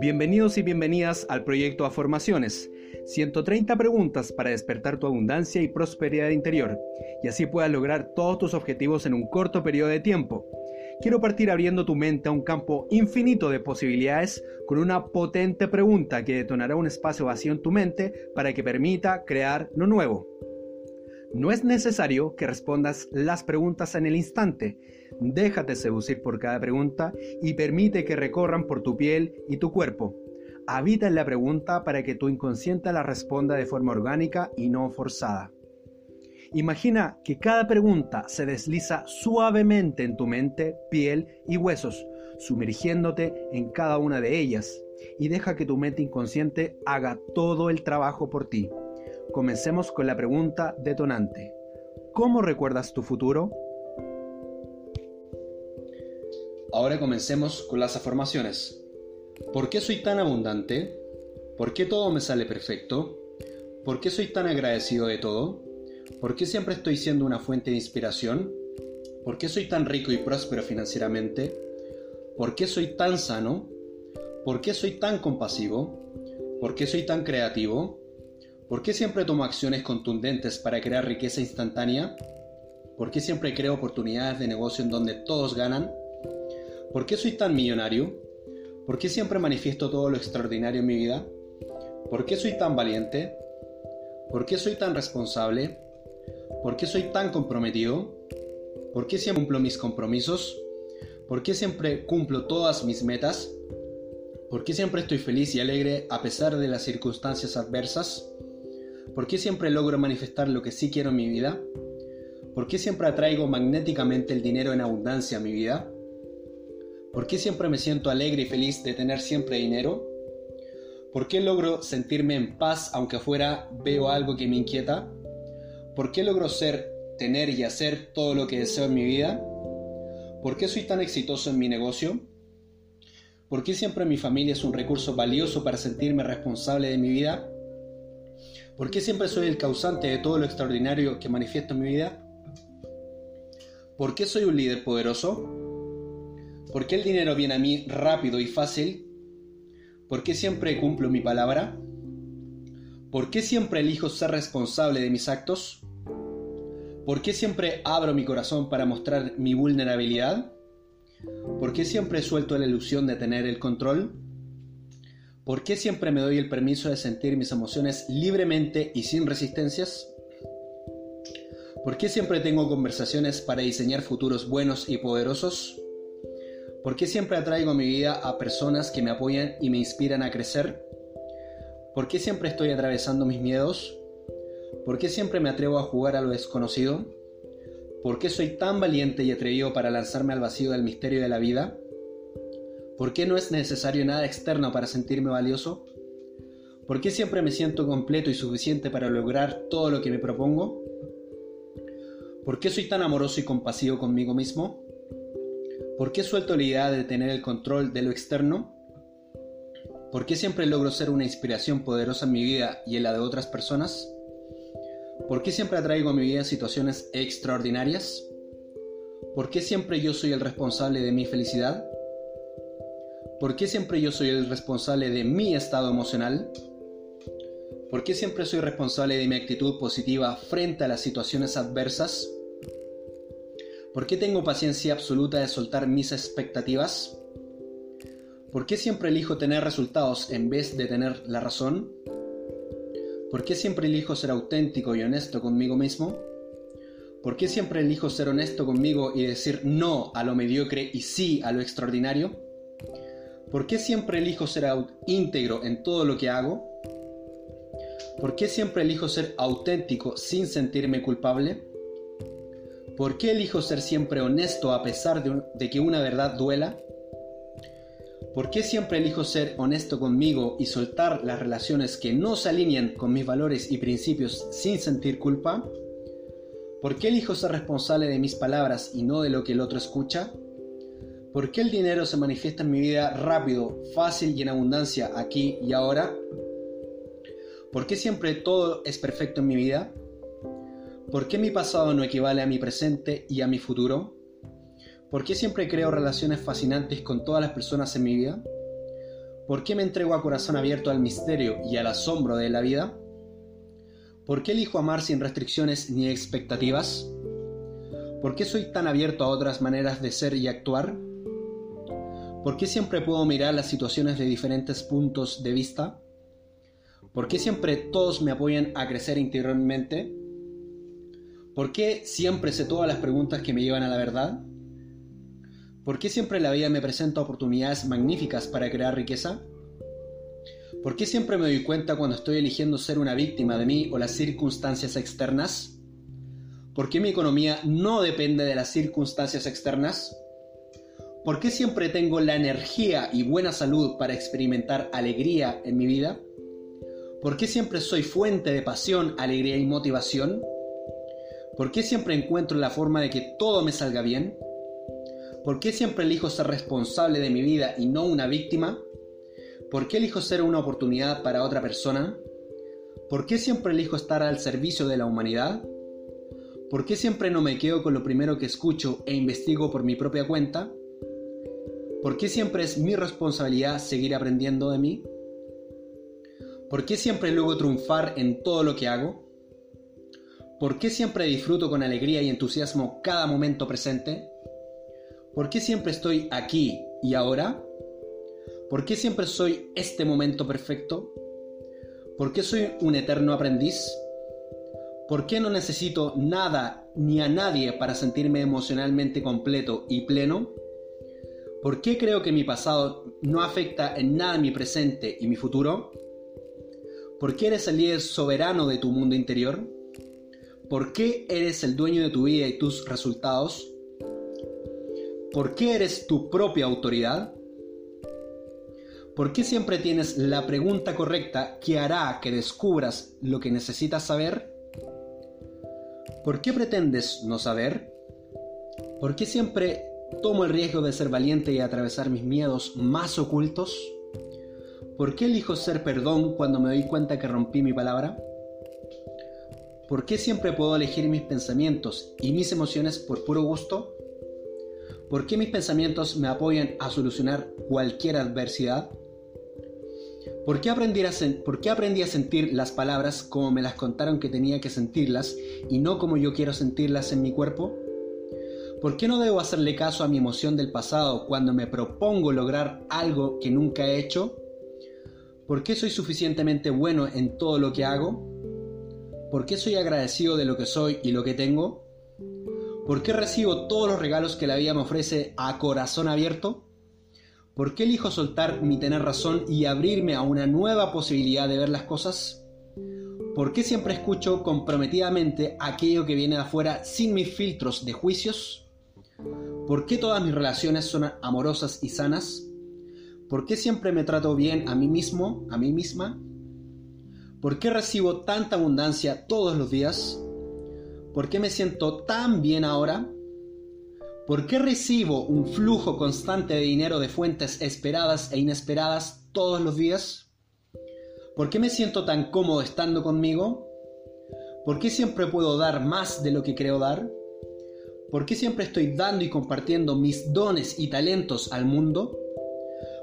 Bienvenidos y bienvenidas al proyecto Afirmaciones. 130 preguntas para despertar tu abundancia y prosperidad interior y así puedas lograr todos tus objetivos en un corto periodo de tiempo. Quiero partir abriendo tu mente a un campo infinito de posibilidades con una potente pregunta que detonará un espacio vacío en tu mente para que permita crear lo nuevo. No es necesario que respondas las preguntas en el instante. Déjate seducir por cada pregunta y permite que recorran por tu piel y tu cuerpo. Habita en la pregunta para que tu inconsciente la responda de forma orgánica y no forzada. Imagina que cada pregunta se desliza suavemente en tu mente, piel y huesos, sumergiéndote en cada una de ellas, y deja que tu mente inconsciente haga todo el trabajo por ti. Comencemos con la pregunta detonante. ¿Cómo recuerdas tu futuro? Ahora comencemos con las afirmaciones. ¿Por qué soy tan abundante? ¿Por qué todo me sale perfecto? ¿Por qué soy tan agradecido de todo? ¿Por qué siempre estoy siendo una fuente de inspiración? ¿Por qué soy tan rico y próspero financieramente? ¿Por qué soy tan sano? ¿Por qué soy tan compasivo? ¿Por qué soy tan creativo? ¿Por qué siempre tomo acciones contundentes para crear riqueza instantánea? ¿Por qué siempre creo oportunidades de negocio en donde todos ganan? ¿Por qué soy tan millonario? ¿Por qué siempre manifiesto todo lo extraordinario en mi vida? ¿Por qué soy tan valiente? ¿Por qué soy tan responsable? ¿Por qué soy tan comprometido? ¿Por qué siempre cumplo mis compromisos? ¿Por qué siempre cumplo todas mis metas? ¿Por qué siempre estoy feliz y alegre a pesar de las circunstancias adversas? ¿Por qué siempre logro manifestar lo que sí quiero en mi vida? ¿Por qué siempre atraigo magnéticamente el dinero en abundancia a mi vida? ¿Por qué siempre me siento alegre y feliz de tener siempre dinero? ¿Por qué logro sentirme en paz aunque afuera veo algo que me inquieta? ¿Por qué logro ser, tener y hacer todo lo que deseo en mi vida? ¿Por qué soy tan exitoso en mi negocio? ¿Por qué siempre mi familia es un recurso valioso para sentirme responsable de mi vida? ¿Por qué siempre soy el causante de todo lo extraordinario que manifiesto en mi vida? ¿Por qué soy un líder poderoso? ¿Por qué el dinero viene a mí rápido y fácil? ¿Por qué siempre cumplo mi palabra? ¿Por qué siempre elijo ser responsable de mis actos? ¿Por qué siempre abro mi corazón para mostrar mi vulnerabilidad? ¿Por qué siempre suelto la ilusión de tener el control? ¿Por qué siempre me doy el permiso de sentir mis emociones libremente y sin resistencias? ¿Por qué siempre tengo conversaciones para diseñar futuros buenos y poderosos? ¿Por qué siempre atraigo a mi vida a personas que me apoyan y me inspiran a crecer? ¿Por qué siempre estoy atravesando mis miedos? ¿Por qué siempre me atrevo a jugar a lo desconocido? ¿Por qué soy tan valiente y atrevido para lanzarme al vacío del misterio de la vida? ¿Por qué no es necesario nada externo para sentirme valioso? ¿Por qué siempre me siento completo y suficiente para lograr todo lo que me propongo? ¿Por qué soy tan amoroso y compasivo conmigo mismo? ¿Por qué suelto la idea de tener el control de lo externo? ¿Por qué siempre logro ser una inspiración poderosa en mi vida y en la de otras personas? ¿Por qué siempre atraigo a mi vida situaciones extraordinarias? ¿Por qué siempre yo soy el responsable de mi felicidad? ¿Por qué siempre yo soy el responsable de mi estado emocional? ¿Por qué siempre soy responsable de mi actitud positiva frente a las situaciones adversas? ¿Por qué tengo paciencia absoluta de soltar mis expectativas? ¿Por qué siempre elijo tener resultados en vez de tener la razón? ¿Por qué siempre elijo ser auténtico y honesto conmigo mismo? ¿Por qué siempre elijo ser honesto conmigo y decir no a lo mediocre y sí a lo extraordinario? ¿Por qué siempre elijo ser íntegro en todo lo que hago? ¿Por qué siempre elijo ser auténtico sin sentirme culpable? ¿Por qué elijo ser siempre honesto a pesar de, que una verdad duela? ¿Por qué siempre elijo ser honesto conmigo y soltar las relaciones que no se alinean con mis valores y principios sin sentir culpa? ¿Por qué elijo ser responsable de mis palabras y no de lo que el otro escucha? ¿Por qué el dinero se manifiesta en mi vida rápido, fácil y en abundancia aquí y ahora? ¿Por qué siempre todo es perfecto en mi vida? ¿Por qué mi pasado no equivale a mi presente y a mi futuro? ¿Por qué siempre creo relaciones fascinantes con todas las personas en mi vida? ¿Por qué me entrego a corazón abierto al misterio y al asombro de la vida? ¿Por qué elijo amar sin restricciones ni expectativas? ¿Por qué soy tan abierto a otras maneras de ser y actuar? ¿Por qué siempre puedo mirar las situaciones de diferentes puntos de vista? ¿Por qué siempre todos me apoyan a crecer interiormente? ¿Por qué siempre sé todas las preguntas que me llevan a la verdad? ¿Por qué siempre la vida me presenta oportunidades magníficas para crear riqueza? ¿Por qué siempre me doy cuenta cuando estoy eligiendo ser una víctima de mí o las circunstancias externas? ¿Por qué mi economía no depende de las circunstancias externas? ¿Por qué siempre tengo la energía y buena salud para experimentar alegría en mi vida? ¿Por qué siempre soy fuente de pasión, alegría y motivación? ¿Por qué siempre encuentro la forma de que todo me salga bien? ¿Por qué siempre elijo ser responsable de mi vida y no una víctima? ¿Por qué elijo ser una oportunidad para otra persona? ¿Por qué siempre elijo estar al servicio de la humanidad? ¿Por qué siempre no me quedo con lo primero que escucho e investigo por mi propia cuenta? ¿Por qué siempre es mi responsabilidad seguir aprendiendo de mí? ¿Por qué siempre luego triunfar en todo lo que hago? ¿Por qué siempre disfruto con alegría y entusiasmo cada momento presente? ¿Por qué siempre estoy aquí y ahora? ¿Por qué siempre soy este momento perfecto? ¿Por qué soy un eterno aprendiz? ¿Por qué no necesito nada ni a nadie para sentirme emocionalmente completo y pleno? ¿Por qué creo que mi pasado no afecta en nada mi presente y mi futuro? ¿Por qué eres el líder soberano de tu mundo interior? ¿Por qué eres el dueño de tu vida y tus resultados? ¿Por qué eres tu propia autoridad? ¿Por qué siempre tienes la pregunta correcta que hará que descubras lo que necesitas saber? ¿Por qué pretendes no saber? ¿Por qué siempre tomo el riesgo de ser valiente y atravesar mis miedos más ocultos? ¿Por qué elijo ser perdón cuando me doy cuenta que rompí mi palabra? ¿Por qué siempre puedo elegir mis pensamientos y mis emociones por puro gusto? ¿Por qué mis pensamientos me apoyan a solucionar cualquier adversidad? ¿Por qué, aprendí a ¿Por qué aprendí a sentir las palabras como me las contaron que tenía que sentirlas y no como yo quiero sentirlas en mi cuerpo? ¿Por qué no debo hacerle caso a mi emoción del pasado cuando me propongo lograr algo que nunca he hecho? ¿Por qué soy suficientemente bueno en todo lo que hago? ¿Por qué soy agradecido de lo que soy y lo que tengo? ¿Por qué recibo todos los regalos que la vida me ofrece a corazón abierto? ¿Por qué elijo soltar mi tener razón y abrirme a una nueva posibilidad de ver las cosas? ¿Por qué siempre escucho comprometidamente aquello que viene de afuera sin mis filtros de juicios? ¿Por qué todas mis relaciones son amorosas y sanas? ¿Por qué siempre me trato bien a mí mismo, a mí misma? ¿Por qué recibo tanta abundancia todos los días? ¿Por qué me siento tan bien ahora? ¿Por qué recibo un flujo constante de dinero de fuentes esperadas e inesperadas todos los días? ¿Por qué me siento tan cómodo estando conmigo? ¿Por qué siempre puedo dar más de lo que creo dar? ¿Por qué siempre estoy dando y compartiendo mis dones y talentos al mundo?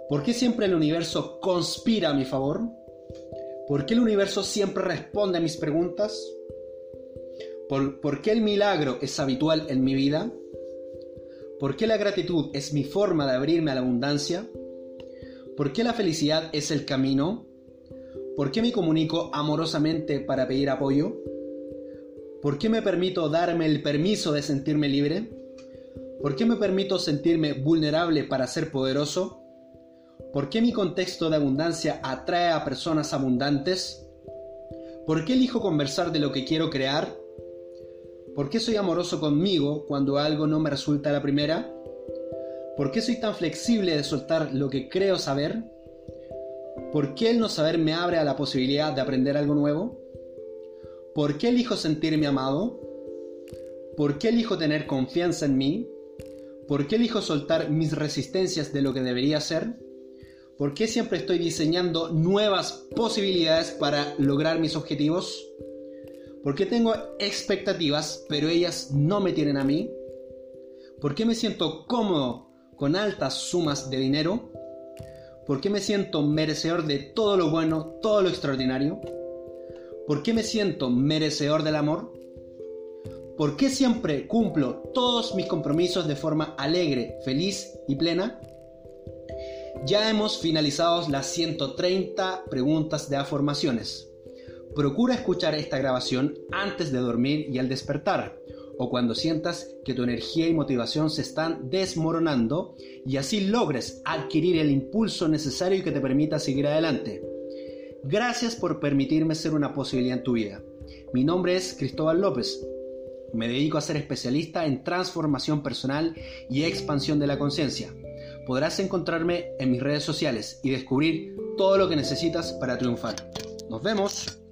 ¿Por qué siempre el universo conspira a mi favor? ¿Por qué el universo siempre responde a mis preguntas? ¿Por, ¿por qué el milagro es habitual en mi vida? ¿Por qué la gratitud es mi forma de abrirme a la abundancia? ¿Por qué la felicidad es el camino? ¿Por qué me comunico amorosamente para pedir apoyo? ¿Por qué me permito darme el permiso de sentirme libre? ¿Por qué me permito sentirme vulnerable para ser poderoso? ¿Por qué mi contexto de abundancia atrae a personas abundantes? ¿Por qué elijo conversar de lo que quiero crear? ¿Por qué soy amoroso conmigo cuando algo no me resulta a la primera? ¿Por qué soy tan flexible de soltar lo que creo saber? ¿Por qué el no saber me abre a la posibilidad de aprender algo nuevo? ¿Por qué elijo sentirme amado? ¿Por qué elijo tener confianza en mí? ¿Por qué elijo soltar mis resistencias de lo que debería ser? ¿Por qué siempre estoy diseñando nuevas posibilidades para lograr mis objetivos? Porque tengo expectativas, pero ellas no me tienen a mí. ¿Por qué me siento cómodo con altas sumas de dinero? ¿Por qué me siento merecedor de todo lo bueno, todo lo extraordinario? ¿Por qué me siento merecedor del amor? ¿Por qué siempre cumplo todos mis compromisos de forma alegre, feliz y plena? Ya hemos finalizado las 130 preguntas de afirmaciones. Procura escuchar esta grabación antes de dormir y al despertar, o cuando sientas que tu energía y motivación se están desmoronando y así logres adquirir el impulso necesario que te permita seguir adelante. Gracias por permitirme ser una posibilidad en tu vida. Mi nombre es Cristóbal López. Me dedico a ser especialista en transformación personal y expansión de la conciencia. Podrás encontrarme en mis redes sociales y descubrir todo lo que necesitas para triunfar. Nos vemos.